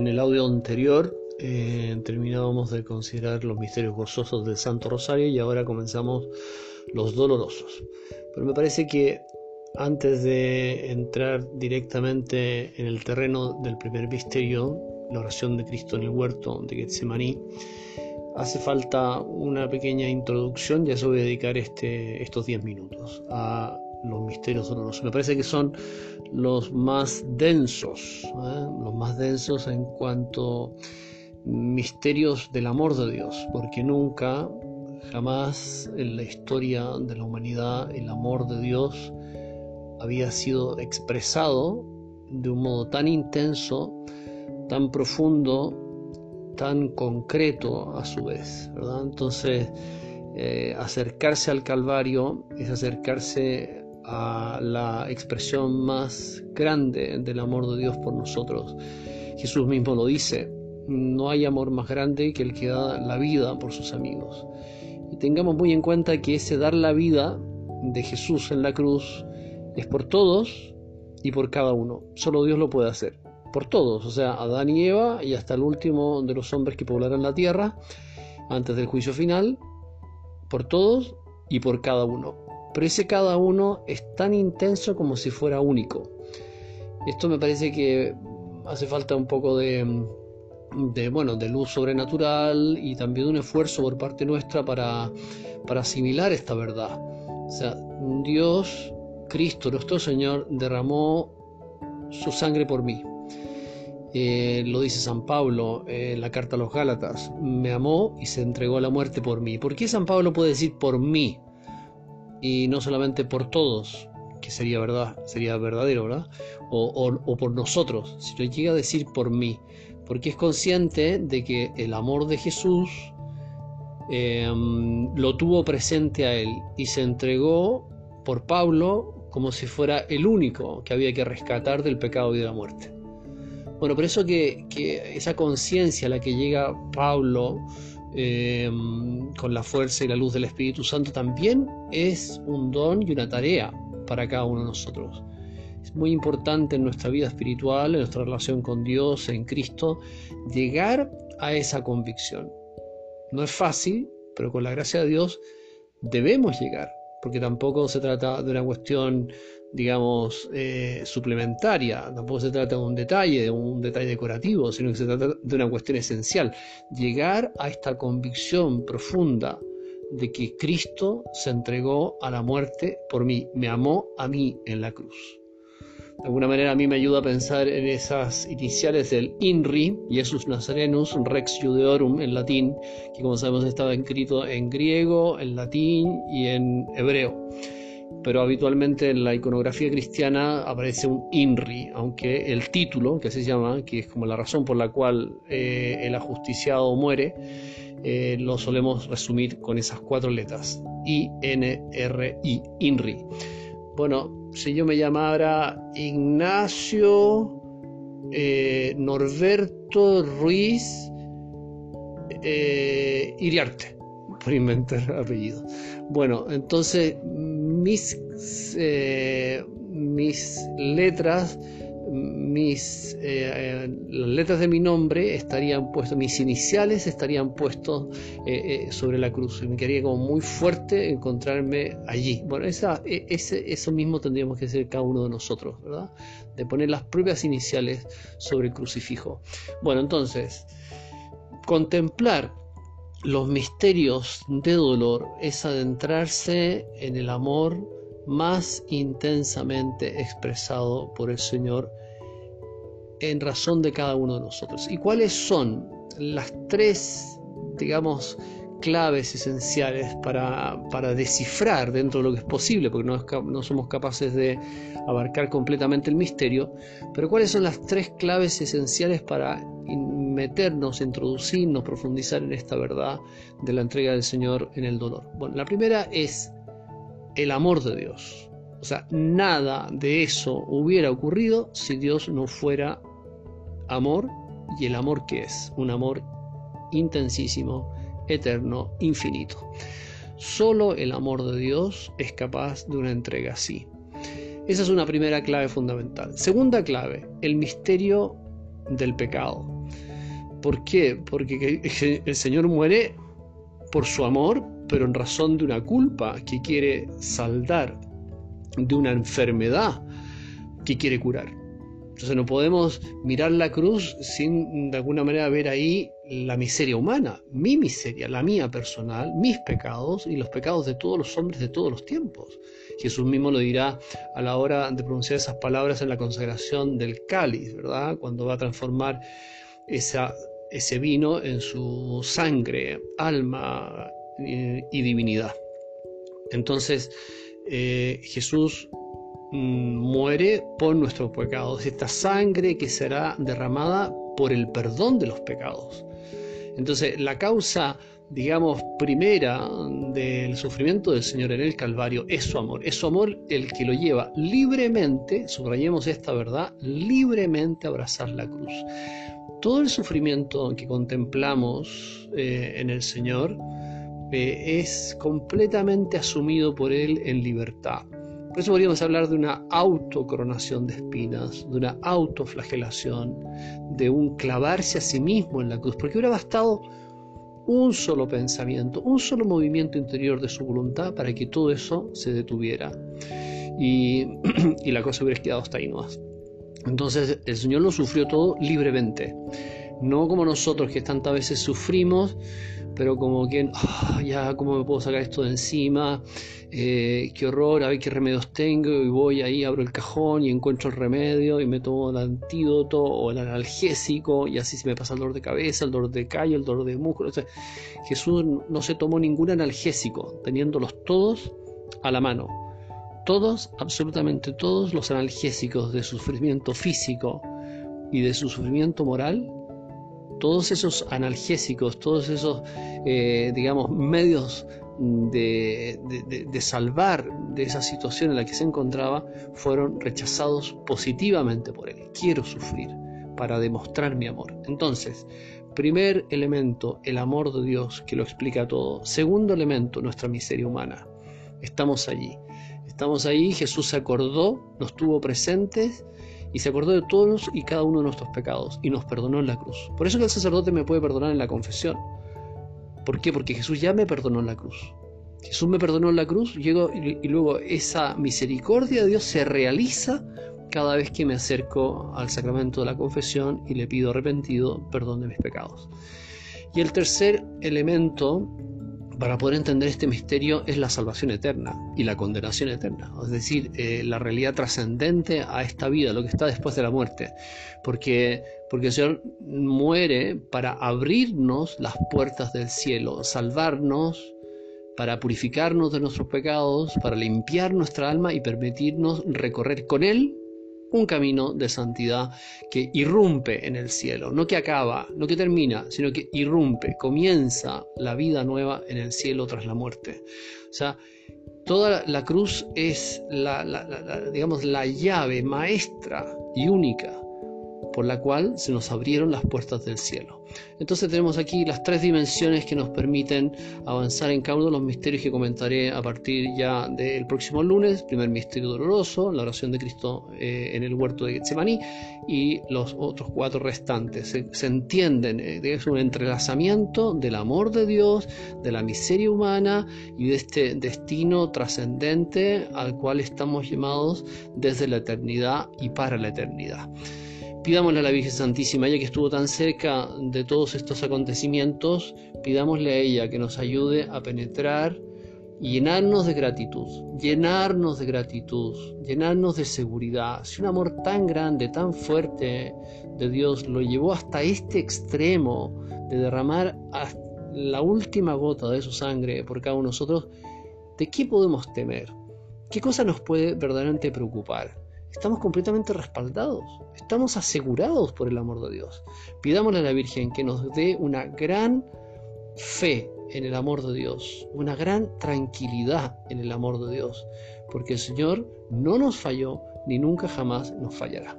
En el audio anterior eh, terminábamos de considerar los misterios gozosos del Santo Rosario y ahora comenzamos los dolorosos. Pero me parece que antes de entrar directamente en el terreno del primer misterio, la oración de Cristo en el huerto de Getsemaní, hace falta una pequeña introducción y a eso voy a dedicar este, estos 10 minutos a los misterios dolorosos. Me parece que son los más densos, ¿eh? los más densos en cuanto misterios del amor de Dios, porque nunca, jamás en la historia de la humanidad el amor de Dios había sido expresado de un modo tan intenso, tan profundo, tan concreto a su vez. Entonces, eh, acercarse al Calvario es acercarse a la expresión más grande del amor de Dios por nosotros. Jesús mismo lo dice, no hay amor más grande que el que da la vida por sus amigos. Y tengamos muy en cuenta que ese dar la vida de Jesús en la cruz es por todos y por cada uno. Solo Dios lo puede hacer. Por todos, o sea, Adán y Eva y hasta el último de los hombres que poblarán la tierra antes del juicio final. Por todos y por cada uno pero ese cada uno es tan intenso como si fuera único. Esto me parece que hace falta un poco de, bueno, de luz sobrenatural y también un esfuerzo por parte nuestra para, para asimilar esta verdad. O sea, Dios, Cristo, nuestro Señor, derramó su sangre por mí. Eh, lo dice San Pablo en la carta a los Gálatas, me amó y se entregó a la muerte por mí. ¿Por qué San Pablo puede decir por mí? Y no solamente por todos, que sería verdad, sería verdadero, ¿verdad? O, por nosotros, sino llega a decir por mí, porque es consciente de que el amor de Jesús em, lo tuvo presente a él y se entregó por Pablo como si fuera el único que había que rescatar del pecado y de la muerte. Bueno, por eso que, que esa conciencia a la que llega Pablo Em, con la fuerza y la luz del Espíritu Santo también es un don y una tarea para cada uno de nosotros. Es muy importante en nuestra vida espiritual, en nuestra relación con Dios, en Cristo, llegar a esa convicción. No es fácil, pero con la gracia de Dios debemos llegar, porque tampoco se trata de una cuestión digamos, eh, suplementaria, tampoco se trata de un detalle, de un detalle decorativo, sino que se trata de una cuestión esencial, llegar a esta convicción profunda de que Cristo se entregó a la muerte por mí, me amó a mí en la cruz. De alguna manera a mí me ayuda a pensar en esas iniciales del INRI, Jesus Nazarenus Rex Judeorum en latín, que como sabemos estaba escrito en griego, en latín y en hebreo pero habitualmente en la iconografía cristiana aparece un INRI, aunque el título, que se llama, que es como la razón por la cual eh, el ajusticiado muere, eh, lo solemos resumir con esas cuatro letras, I-N-R-I, INRI. Bueno, si yo me llamara Ignacio eh, Norberto Ruiz Iriarte, por inventar apellido. Bueno, entonces mis, eh, mis letras, mis, eh, las letras de mi nombre estarían puestas, mis iniciales estarían puestos eh, sobre la cruz. Y me quedaría como muy fuerte encontrarme allí. Bueno, esa, e, ese, eso mismo tendríamos que hacer cada uno de nosotros, ¿verdad? De poner las propias iniciales sobre el crucifijo. Bueno, entonces, contemplar los misterios de dolor es adentrarse en el amor más intensamente expresado por el Señor en razón de cada uno de nosotros. ¿Y cuáles son las tres, digamos, claves esenciales para, para descifrar dentro de lo que es posible, porque no, no somos capaces de abarcar completamente el misterio, pero cuáles son las tres claves esenciales para meternos, introducirnos, profundizar en esta verdad de la entrega del Señor en el dolor. Bueno, la primera es el amor de Dios. O sea, nada de eso hubiera ocurrido si Dios no fuera amor y el amor que es, un amor intensísimo, eterno, infinito. Solo el amor de Dios es capaz de una entrega así. Esa es una primera clave fundamental. Segunda clave, el misterio del pecado. ¿Por qué? Porque el Señor muere por su amor, pero en razón de una culpa que quiere saldar, de una enfermedad que quiere curar. Entonces no podemos mirar la cruz sin de alguna manera ver ahí la miseria humana, mi miseria, la mía personal, mis pecados y los pecados de todos los hombres de todos los tiempos. Jesús mismo lo dirá a la hora de pronunciar esas palabras en la consagración del cáliz, ¿verdad? Cuando va a transformar esa, ese vino en su sangre, alma eh, y divinidad. Entonces, eh, Jesús mm, muere por nuestros pecados, esta sangre que será derramada por el perdón de los pecados. Entonces, la causa digamos, primera del sufrimiento del Señor en el Calvario es su amor. Es su amor el que lo lleva libremente, subrayemos esta verdad, libremente a abrazar la cruz. Todo el sufrimiento que contemplamos eh, en el Señor eh, es completamente asumido por Él en libertad. Por eso podríamos hablar de una autocoronación de espinas, de una autoflagelación, de un clavarse a sí mismo en la cruz, porque hubiera bastado un solo pensamiento, un solo movimiento interior de su voluntad para que todo eso se detuviera y, la cosa hubiera quedado hasta ahí. Entonces el Señor lo sufrió todo libremente, no como nosotros que tantas veces sufrimos pero como que, ah, ya, ¿cómo me puedo sacar esto de encima? Eh, qué horror, a ver qué remedios tengo, y voy ahí, abro el cajón y encuentro el remedio y me tomo el antídoto o el analgésico y así se me pasa el dolor de cabeza, el dolor de callo, el dolor de músculo. Jesús no se tomó ningún analgésico, teniéndolos todos a la mano. Todos, absolutamente todos los analgésicos de sufrimiento físico y de su sufrimiento moral todos esos analgésicos, todos esos, eh, digamos, medios de, salvar de esa situación en la que se encontraba, fueron rechazados positivamente por él. Quiero sufrir para demostrar mi amor. Entonces, primer elemento, el amor de Dios que lo explica todo. Segundo elemento, nuestra miseria humana. Estamos allí. Estamos ahí, Jesús se acordó, nos tuvo presentes y se acordó de todos y cada uno de nuestros pecados y nos perdonó en la cruz. Por eso que el sacerdote me puede perdonar en la confesión. ¿Por qué? Porque Jesús ya me perdonó en la cruz. Jesús me perdonó en la cruz y, y luego esa misericordia de Dios se realiza cada vez que me acerco al sacramento de la confesión y le pido arrepentido perdón de mis pecados. Y el tercer elemento para poder entender este misterio es la salvación eterna y la condenación eterna, es decir, eh, la realidad trascendente a esta vida, lo que está después de la muerte, porque, porque el Señor muere para abrirnos las puertas del cielo, salvarnos, para purificarnos de nuestros pecados, para limpiar nuestra alma y permitirnos recorrer con Él un camino de santidad que irrumpe en el cielo, no que acaba, no que termina, sino que irrumpe, comienza la vida nueva en el cielo tras la muerte. O sea, toda la cruz es la, digamos, la llave maestra y única por la cual se nos abrieron las puertas del cielo. Entonces tenemos aquí las tres dimensiones que nos permiten avanzar en cada uno de los misterios que comentaré a partir ya del próximo lunes. Primer misterio doloroso, la oración de Cristo eh, en el huerto de Getsemaní y los otros cuatro restantes. Se, entienden, eh, es un entrelazamiento del amor de Dios, de la miseria humana y de este destino trascendente al cual estamos llamados desde la eternidad y para la eternidad. Pidámosle a la Virgen Santísima, ella que estuvo tan cerca de todos estos acontecimientos, pidámosle a ella que nos ayude a penetrar y llenarnos de gratitud, llenarnos de gratitud, llenarnos de seguridad. Si un amor tan grande, tan fuerte de Dios lo llevó hasta este extremo de derramar la última gota de su sangre por cada uno de nosotros, ¿de qué podemos temer? ¿Qué cosa nos puede verdaderamente preocupar? Estamos completamente respaldados, estamos asegurados por el amor de Dios. Pidámosle a la Virgen que nos dé una gran fe en el amor de Dios, una gran tranquilidad en el amor de Dios, porque el Señor no nos falló ni nunca jamás nos fallará.